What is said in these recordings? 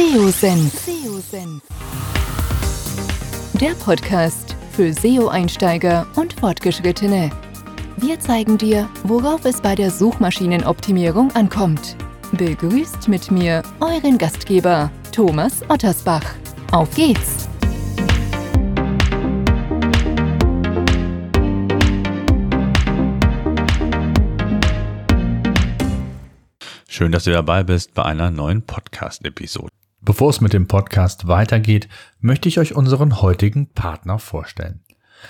SEO-Senf. Der Podcast für SEO-Einsteiger und Fortgeschrittene. Wir zeigen dir, worauf es bei der Suchmaschinenoptimierung ankommt. Begrüßt mit mir euren Gastgeber Thomas Ottersbach. Auf geht's! Schön, dass du dabei bist bei einer neuen Podcast-Episode. Bevor es mit dem Podcast weitergeht, möchte ich euch unseren heutigen Partner vorstellen.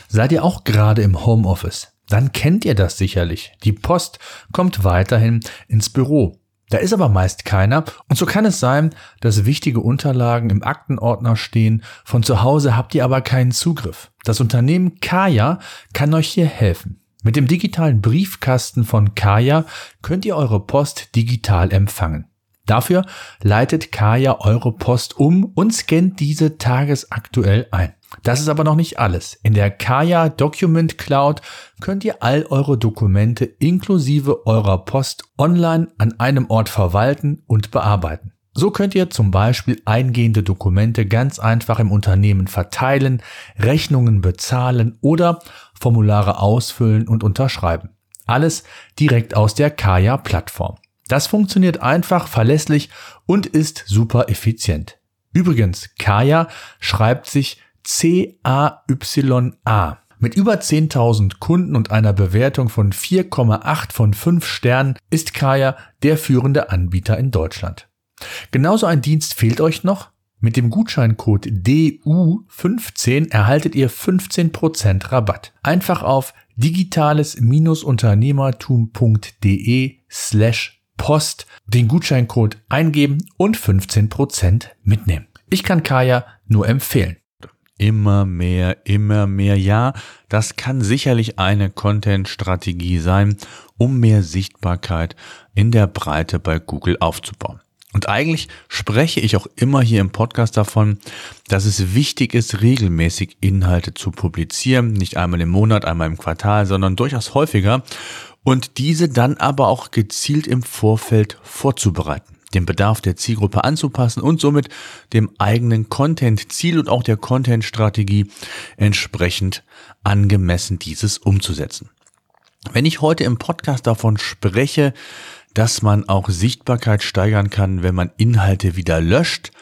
Seid ihr auch gerade im Homeoffice? Dann kennt ihr das sicherlich. Die Post kommt weiterhin ins Büro. Da ist aber meist keiner und so kann es sein, dass wichtige Unterlagen im Aktenordner stehen, von zu Hause habt ihr aber keinen Zugriff. Das Unternehmen Kaya kann euch hier helfen. Mit dem digitalen Briefkasten von Kaya könnt ihr eure Post digital empfangen. Dafür leitet Kaya eure Post um und scannt diese tagesaktuell ein. Das ist aber noch nicht alles. In der Kaya Document Cloud könnt ihr all eure Dokumente inklusive eurer Post online an einem Ort verwalten und bearbeiten. So könnt ihr zum Beispiel eingehende Dokumente ganz einfach im Unternehmen verteilen, Rechnungen bezahlen oder Formulare ausfüllen und unterschreiben. Alles direkt aus der Kaya-Plattform. Das funktioniert einfach, verlässlich und ist super effizient. Übrigens, Kaya schreibt sich C-A-Y-A. Mit über 10.000 Kunden und einer Bewertung von 4,8 von 5 Sternen ist Kaya der führende Anbieter in Deutschland. Genauso ein Dienst fehlt euch noch? Mit dem Gutscheincode DU15 erhaltet ihr 15% Rabatt. Einfach auf digitales-unternehmertum.de slash post den Gutscheincode eingeben und 15% mitnehmen. Ich kann Kaya nur empfehlen. Immer mehr, immer mehr. Ja, das kann sicherlich eine Content-Strategie sein, um mehr Sichtbarkeit in der Breite bei Google aufzubauen. Und eigentlich spreche ich auch immer hier im Podcast davon, dass es wichtig ist, regelmäßig Inhalte zu publizieren. Nicht einmal im Monat, einmal im Quartal, sondern durchaus häufiger. Und diese dann aber auch gezielt im Vorfeld vorzubereiten dem Bedarf der Zielgruppe anzupassen und somit dem eigenen Content-Ziel und auch der Content-Strategie entsprechend angemessen dieses umzusetzen. Wenn ich heute im Podcast davon spreche, dass man auch Sichtbarkeit steigern kann, wenn man Inhalte wieder löscht,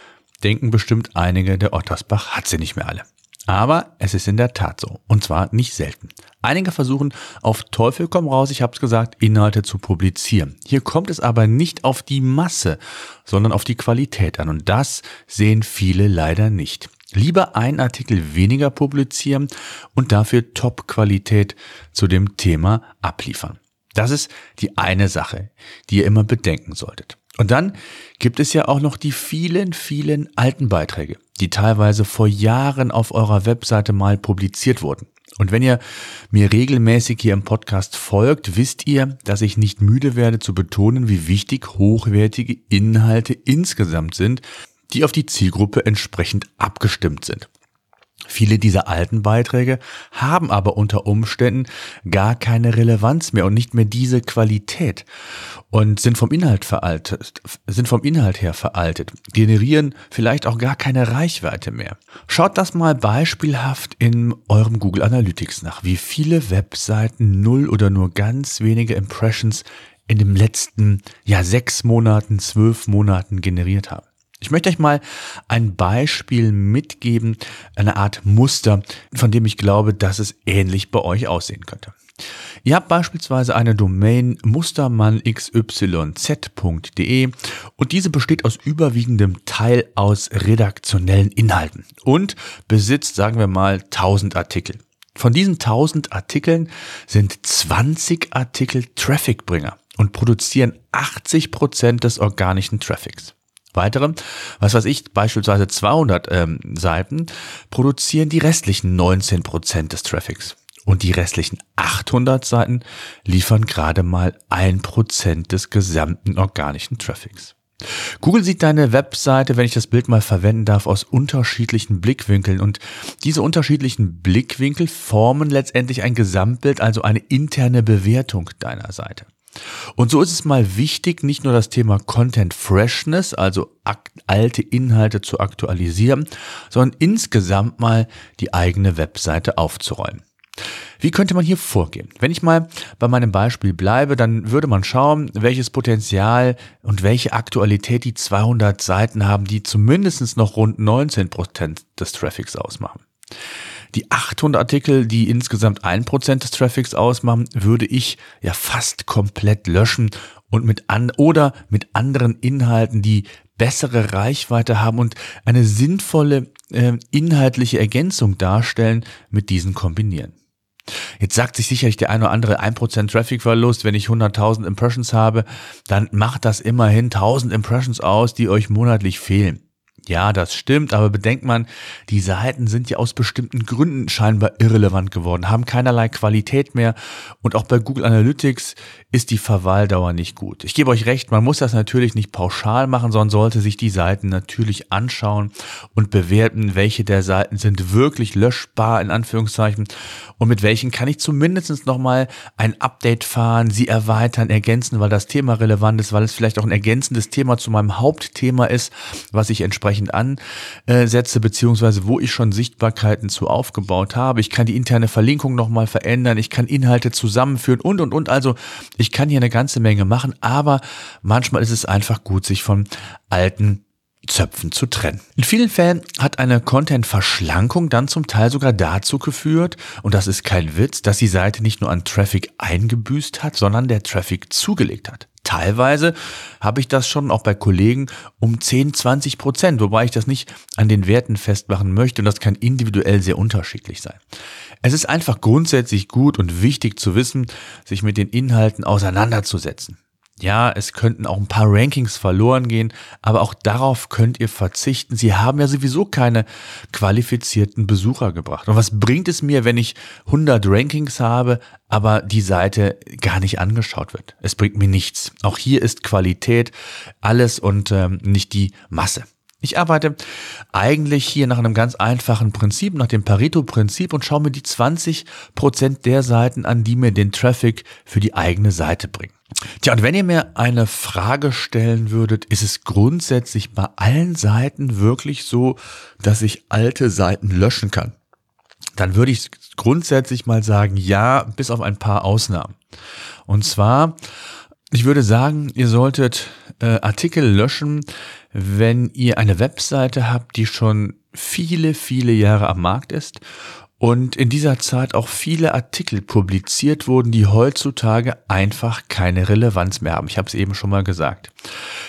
denken bestimmt einige, der Ottersbach hat sie nicht mehr alle. Aber es ist in der Tat so. Und zwar nicht selten. Einige versuchen auf Teufel komm raus, ich habe es gesagt, Inhalte zu publizieren. Hier kommt es aber nicht auf die Masse, sondern auf die Qualität an. Und das sehen viele leider nicht. Lieber ein Artikel weniger publizieren und dafür Top-Qualität zu dem Thema abliefern. Das ist die eine Sache, die ihr immer bedenken solltet. Und dann gibt es ja auch noch die vielen, vielen alten Beiträge, die teilweise vor Jahren auf eurer Webseite mal publiziert wurden. Und wenn ihr mir regelmäßig hier im Podcast folgt, wisst ihr, dass ich nicht müde werde zu betonen, wie wichtig hochwertige Inhalte insgesamt sind, die auf die Zielgruppe entsprechend abgestimmt sind. Viele dieser alten Beiträge haben aber unter Umständen gar keine Relevanz mehr und nicht mehr diese Qualität und sind vom Inhalt veraltet, sind vom Inhalt her veraltet, generieren vielleicht auch gar keine Reichweite mehr. Schaut das mal beispielhaft in eurem Google Analytics nach, wie viele Webseiten null oder nur ganz wenige Impressions in den letzten, ja, sechs Monaten, zwölf Monaten generiert haben. Ich möchte euch mal ein Beispiel mitgeben, eine Art Muster, von dem ich glaube, dass es ähnlich bei euch aussehen könnte. Ihr habt beispielsweise eine Domain mustermannxyz.de und diese besteht aus überwiegendem Teil aus redaktionellen Inhalten und besitzt, sagen wir mal, 1000 Artikel. Von diesen 1000 Artikeln sind 20 Artikel Trafficbringer und produzieren 80 Prozent des organischen Traffics. Weitere, was weiß ich, beispielsweise 200 ähm, Seiten, produzieren die restlichen 19 Prozent des Traffics. Und die restlichen 800 Seiten liefern gerade mal ein Prozent des gesamten organischen Traffics. Google sieht deine Webseite, wenn ich das Bild mal verwenden darf, aus unterschiedlichen Blickwinkeln und diese unterschiedlichen Blickwinkel formen letztendlich ein Gesamtbild, also eine interne Bewertung deiner Seite. Und so ist es mal wichtig, nicht nur das Thema Content Freshness, also alte Inhalte zu aktualisieren, sondern insgesamt mal die eigene Webseite aufzuräumen. Wie könnte man hier vorgehen? Wenn ich mal bei meinem Beispiel bleibe, dann würde man schauen, welches Potenzial und welche Aktualität die 200 Seiten haben, die zumindest noch rund 19 Prozent des Traffics ausmachen. Die 800 Artikel, die insgesamt 1% des Traffics ausmachen, würde ich ja fast komplett löschen und mit an oder mit anderen Inhalten, die bessere Reichweite haben und eine sinnvolle äh, inhaltliche Ergänzung darstellen, mit diesen kombinieren. Jetzt sagt sich sicherlich der eine oder andere 1% Traffic-Verlust, wenn ich 100.000 Impressions habe, dann macht das immerhin 1000 Impressions aus, die euch monatlich fehlen. Ja, das stimmt, aber bedenkt man, die Seiten sind ja aus bestimmten Gründen scheinbar irrelevant geworden, haben keinerlei Qualität mehr und auch bei Google Analytics ist die Verweildauer nicht gut. Ich gebe euch recht, man muss das natürlich nicht pauschal machen, sondern sollte sich die Seiten natürlich anschauen und bewerten, welche der Seiten sind wirklich löschbar in Anführungszeichen und mit welchen kann ich zumindest nochmal ein Update fahren, sie erweitern, ergänzen, weil das Thema relevant ist, weil es vielleicht auch ein ergänzendes Thema zu meinem Hauptthema ist, was ich entsprechend ansetze, beziehungsweise wo ich schon Sichtbarkeiten zu aufgebaut habe. Ich kann die interne Verlinkung nochmal verändern, ich kann Inhalte zusammenführen und, und, und. Also ich kann hier eine ganze Menge machen, aber manchmal ist es einfach gut, sich von alten Zöpfen zu trennen. In vielen Fällen hat eine Content-Verschlankung dann zum Teil sogar dazu geführt, und das ist kein Witz, dass die Seite nicht nur an Traffic eingebüßt hat, sondern der Traffic zugelegt hat. Teilweise habe ich das schon auch bei Kollegen um 10, 20 Prozent, wobei ich das nicht an den Werten festmachen möchte und das kann individuell sehr unterschiedlich sein. Es ist einfach grundsätzlich gut und wichtig zu wissen, sich mit den Inhalten auseinanderzusetzen. Ja, es könnten auch ein paar Rankings verloren gehen, aber auch darauf könnt ihr verzichten. Sie haben ja sowieso keine qualifizierten Besucher gebracht. Und was bringt es mir, wenn ich 100 Rankings habe, aber die Seite gar nicht angeschaut wird? Es bringt mir nichts. Auch hier ist Qualität alles und ähm, nicht die Masse. Ich arbeite eigentlich hier nach einem ganz einfachen Prinzip, nach dem Pareto-Prinzip und schaue mir die 20 Prozent der Seiten an, die mir den Traffic für die eigene Seite bringen. Tja, und wenn ihr mir eine Frage stellen würdet, ist es grundsätzlich bei allen Seiten wirklich so, dass ich alte Seiten löschen kann? Dann würde ich grundsätzlich mal sagen, ja, bis auf ein paar Ausnahmen. Und zwar, ich würde sagen, ihr solltet äh, Artikel löschen, wenn ihr eine Webseite habt, die schon viele, viele Jahre am Markt ist und in dieser Zeit auch viele Artikel publiziert wurden, die heutzutage einfach keine Relevanz mehr haben. Ich habe es eben schon mal gesagt.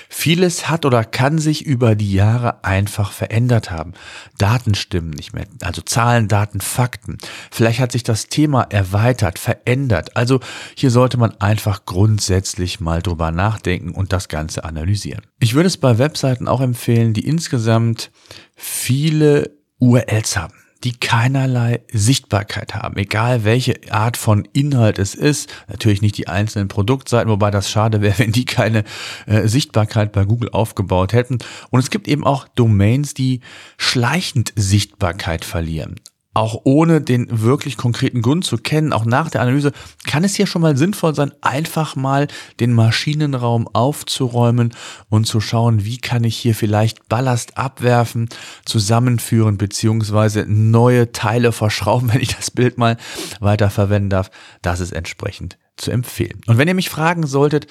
Vieles hat oder kann sich über die Jahre einfach verändert haben. Daten stimmen nicht mehr, also Zahlen, Daten, Fakten. Vielleicht hat sich das Thema erweitert, verändert. Also hier sollte man einfach grundsätzlich mal drüber nachdenken und das Ganze analysieren. Ich würde es bei Webseiten auch empfehlen, die insgesamt viele URLs haben die keinerlei Sichtbarkeit haben, egal welche Art von Inhalt es ist. Natürlich nicht die einzelnen Produktseiten, wobei das schade wäre, wenn die keine äh, Sichtbarkeit bei Google aufgebaut hätten. Und es gibt eben auch Domains, die schleichend Sichtbarkeit verlieren auch ohne den wirklich konkreten Grund zu kennen, auch nach der Analyse, kann es hier schon mal sinnvoll sein, einfach mal den Maschinenraum aufzuräumen und zu schauen, wie kann ich hier vielleicht Ballast abwerfen, zusammenführen, beziehungsweise neue Teile verschrauben, wenn ich das Bild mal weiter verwenden darf. Das ist entsprechend zu empfehlen. Und wenn ihr mich fragen solltet,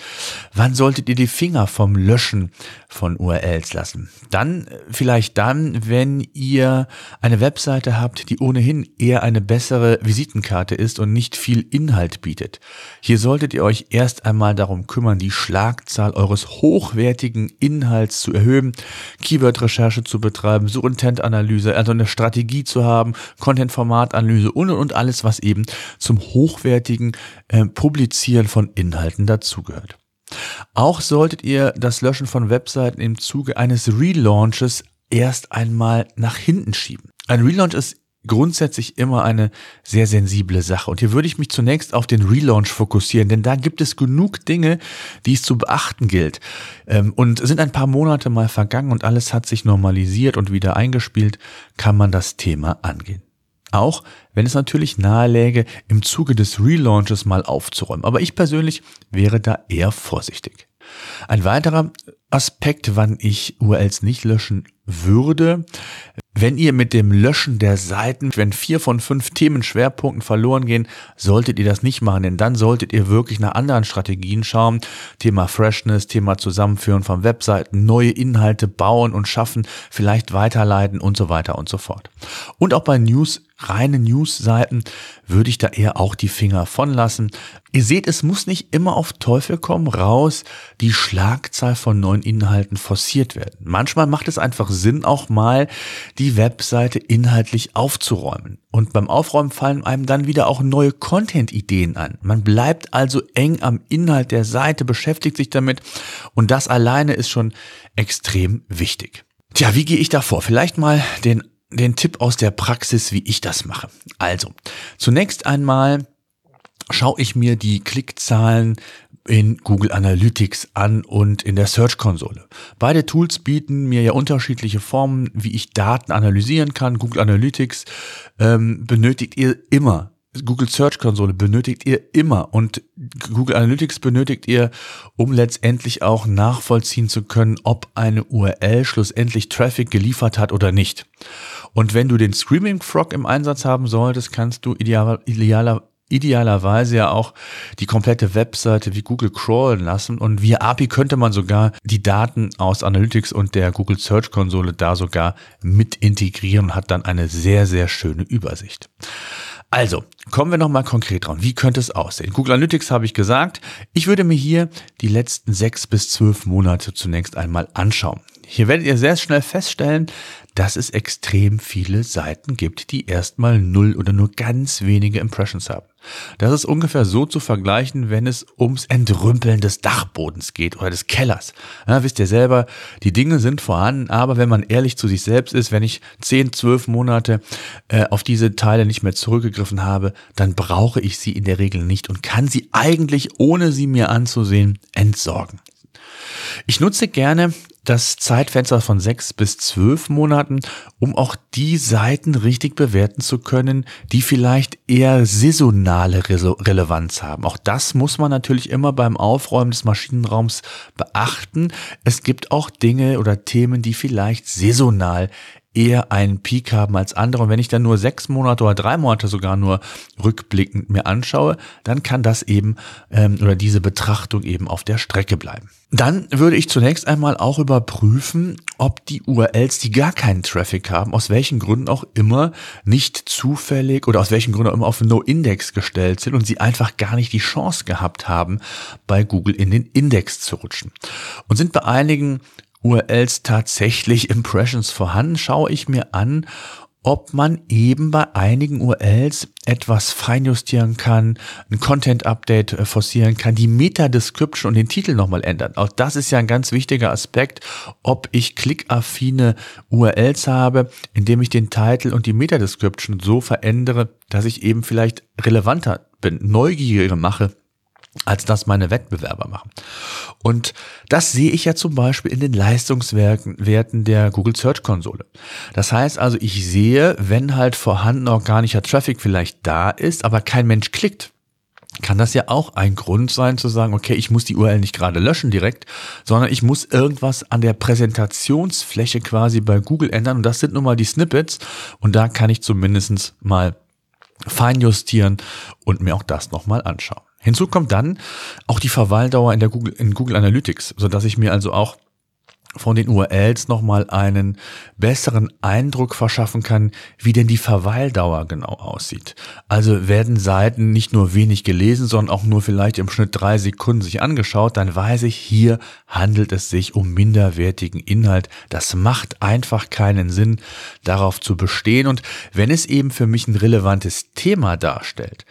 wann solltet ihr die Finger vom Löschen von URLs lassen? Dann äh, vielleicht dann, wenn ihr eine Webseite habt, die ohnehin eher eine bessere Visitenkarte ist und nicht viel Inhalt bietet. Hier solltet ihr euch erst einmal darum kümmern, die Schlagzahl eures hochwertigen Inhalts zu erhöhen, Keyword-Recherche zu betreiben, Suchintent-Analyse, also eine Strategie zu haben, Content-Format-Analyse und, und alles, was eben zum hochwertigen äh, Publizieren von Inhalten dazugehört. Auch solltet ihr das Löschen von Webseiten im Zuge eines Relaunches erst einmal nach hinten schieben. Ein Relaunch ist grundsätzlich immer eine sehr sensible Sache. Und hier würde ich mich zunächst auf den Relaunch fokussieren, denn da gibt es genug Dinge, die es zu beachten gilt. Ähm, und sind ein paar Monate mal vergangen und alles hat sich normalisiert und wieder eingespielt, kann man das Thema angehen. Auch wenn es natürlich naheläge, im Zuge des Relaunches mal aufzuräumen. Aber ich persönlich wäre da eher vorsichtig. Ein weiterer Aspekt, wann ich URLs nicht löschen würde, wenn ihr mit dem Löschen der Seiten, wenn vier von fünf Themenschwerpunkten verloren gehen, solltet ihr das nicht machen, denn dann solltet ihr wirklich nach anderen Strategien schauen. Thema Freshness, Thema Zusammenführen von Webseiten, neue Inhalte bauen und schaffen, vielleicht weiterleiten und so weiter und so fort. Und auch bei News reine News-Seiten würde ich da eher auch die Finger von lassen. Ihr seht, es muss nicht immer auf Teufel komm raus die Schlagzahl von neuen Inhalten forciert werden. Manchmal macht es einfach Sinn, auch mal die Webseite inhaltlich aufzuräumen. Und beim Aufräumen fallen einem dann wieder auch neue Content-Ideen an. Man bleibt also eng am Inhalt der Seite, beschäftigt sich damit und das alleine ist schon extrem wichtig. Tja, wie gehe ich da vor? Vielleicht mal den den Tipp aus der Praxis, wie ich das mache. Also, zunächst einmal schaue ich mir die Klickzahlen in Google Analytics an und in der Search-Konsole. Beide Tools bieten mir ja unterschiedliche Formen, wie ich Daten analysieren kann. Google Analytics ähm, benötigt ihr immer Google Search Konsole benötigt ihr immer und Google Analytics benötigt ihr, um letztendlich auch nachvollziehen zu können, ob eine URL schlussendlich Traffic geliefert hat oder nicht. Und wenn du den Screaming Frog im Einsatz haben solltest, kannst du ideal, idealer, idealerweise ja auch die komplette Webseite wie Google crawlen lassen und via API könnte man sogar die Daten aus Analytics und der Google Search Konsole da sogar mit integrieren und hat dann eine sehr, sehr schöne Übersicht. Also, kommen wir nochmal konkret dran. Wie könnte es aussehen? Google Analytics habe ich gesagt. Ich würde mir hier die letzten sechs bis zwölf Monate zunächst einmal anschauen. Hier werdet ihr sehr schnell feststellen, dass es extrem viele Seiten gibt, die erstmal null oder nur ganz wenige Impressions haben. Das ist ungefähr so zu vergleichen, wenn es ums Entrümpeln des Dachbodens geht oder des Kellers. Ja, wisst ihr selber, die Dinge sind vorhanden, aber wenn man ehrlich zu sich selbst ist, wenn ich 10, 12 Monate äh, auf diese Teile nicht mehr zurückgegriffen habe, dann brauche ich sie in der Regel nicht und kann sie eigentlich, ohne sie mir anzusehen, entsorgen. Ich nutze gerne das Zeitfenster von sechs bis zwölf Monaten, um auch die Seiten richtig bewerten zu können, die vielleicht eher saisonale Re Relevanz haben. Auch das muss man natürlich immer beim Aufräumen des Maschinenraums beachten. Es gibt auch Dinge oder Themen, die vielleicht saisonal eher einen Peak haben als andere. Und wenn ich dann nur sechs Monate oder drei Monate sogar nur rückblickend mir anschaue, dann kann das eben ähm, oder diese Betrachtung eben auf der Strecke bleiben. Dann würde ich zunächst einmal auch überprüfen, ob die URLs, die gar keinen Traffic haben, aus welchen Gründen auch immer nicht zufällig oder aus welchen Gründen auch immer auf No-Index gestellt sind und sie einfach gar nicht die Chance gehabt haben, bei Google in den Index zu rutschen. Und sind bei einigen URLs tatsächlich Impressions vorhanden, schaue ich mir an, ob man eben bei einigen URLs etwas feinjustieren kann, ein Content-Update äh, forcieren kann, die Meta-Description und den Titel nochmal ändern. Auch das ist ja ein ganz wichtiger Aspekt, ob ich klickaffine URLs habe, indem ich den Titel und die Meta-Description so verändere, dass ich eben vielleicht relevanter bin, neugieriger mache als das meine Wettbewerber machen. Und das sehe ich ja zum Beispiel in den Leistungswerten der Google Search Konsole. Das heißt also, ich sehe, wenn halt vorhandener organischer Traffic vielleicht da ist, aber kein Mensch klickt, kann das ja auch ein Grund sein zu sagen, okay, ich muss die URL nicht gerade löschen direkt, sondern ich muss irgendwas an der Präsentationsfläche quasi bei Google ändern und das sind nun mal die Snippets und da kann ich zumindest mal feinjustieren und mir auch das nochmal anschauen. Hinzu kommt dann auch die Verweildauer in der Google, in Google Analytics, so dass ich mir also auch von den URLs nochmal einen besseren Eindruck verschaffen kann, wie denn die Verweildauer genau aussieht. Also werden Seiten nicht nur wenig gelesen, sondern auch nur vielleicht im Schnitt drei Sekunden sich angeschaut, dann weiß ich, hier handelt es sich um minderwertigen Inhalt. Das macht einfach keinen Sinn, darauf zu bestehen. Und wenn es eben für mich ein relevantes Thema darstellt,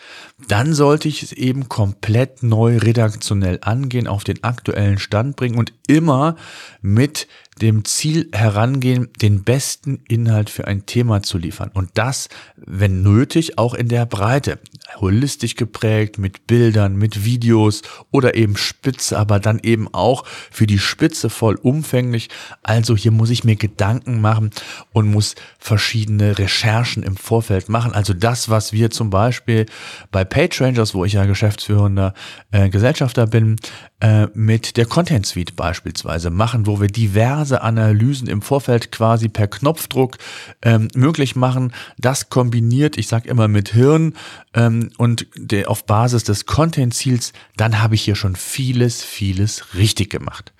dann sollte ich es eben komplett neu redaktionell angehen, auf den aktuellen Stand bringen und immer mit dem Ziel herangehen, den besten Inhalt für ein Thema zu liefern. Und das, wenn nötig, auch in der Breite. Holistisch geprägt, mit Bildern, mit Videos oder eben spitze, aber dann eben auch für die Spitze vollumfänglich. Also hier muss ich mir Gedanken machen und muss verschiedene Recherchen im Vorfeld machen. Also das, was wir zum Beispiel bei PageRangers, wo ich ja geschäftsführender äh, Gesellschafter bin, äh, mit der Content Suite beispielsweise machen, wo wir diverse Analysen im Vorfeld quasi per Knopfdruck ähm, möglich machen. Das kombiniert, ich sage immer mit Hirn ähm, und der, auf Basis des Content-Ziels, dann habe ich hier schon vieles, vieles richtig gemacht.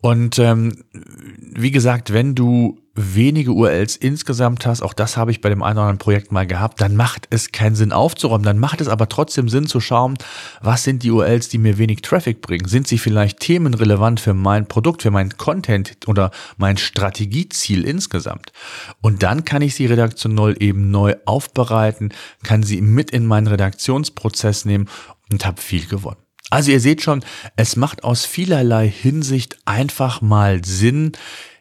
Und ähm, wie gesagt, wenn du wenige URLs insgesamt hast, auch das habe ich bei dem einen oder anderen Projekt mal gehabt, dann macht es keinen Sinn aufzuräumen. Dann macht es aber trotzdem Sinn zu schauen, was sind die URLs, die mir wenig Traffic bringen? Sind sie vielleicht themenrelevant für mein Produkt, für mein Content oder mein Strategieziel insgesamt? Und dann kann ich sie redaktionell eben neu aufbereiten, kann sie mit in meinen Redaktionsprozess nehmen und habe viel gewonnen. Also ihr seht schon, es macht aus vielerlei Hinsicht einfach mal Sinn,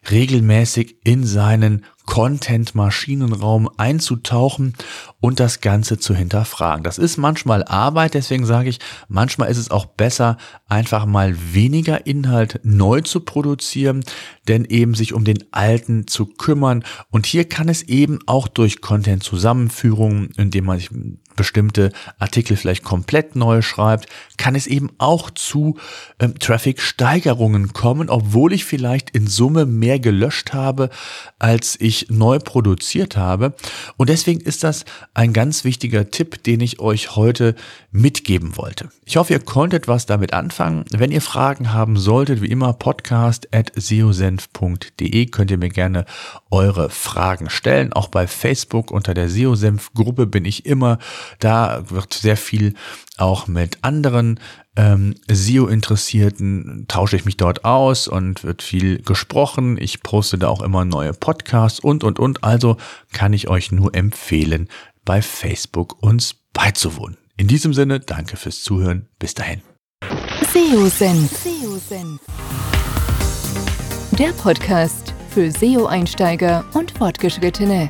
regelmäßig in seinen Content-Maschinenraum einzutauchen und das Ganze zu hinterfragen. Das ist manchmal Arbeit, deswegen sage ich, manchmal ist es auch besser, einfach mal weniger Inhalt neu zu produzieren, denn eben sich um den alten zu kümmern. Und hier kann es eben auch durch Content-Zusammenführungen, indem man sich bestimmte Artikel vielleicht komplett neu schreibt, kann es eben auch zu ähm, Traffic-Steigerungen kommen, obwohl ich vielleicht in Summe mehr gelöscht habe, als ich neu produziert habe. Und deswegen ist das ein ganz wichtiger Tipp, den ich euch heute mitgeben wollte. Ich hoffe, ihr konntet was damit anfangen. Wenn ihr Fragen haben solltet, wie immer podcast at seosenf.de könnt ihr mir gerne eure Fragen stellen. Auch bei Facebook unter der SEO-Senf-Gruppe bin ich immer da wird sehr viel auch mit anderen ähm, SEO-Interessierten, tausche ich mich dort aus und wird viel gesprochen. Ich poste da auch immer neue Podcasts und, und, und. Also kann ich euch nur empfehlen, bei Facebook uns beizuwohnen. In diesem Sinne, danke fürs Zuhören. Bis dahin. SEO-Senf. Der Podcast für SEO-Einsteiger und Fortgeschrittene.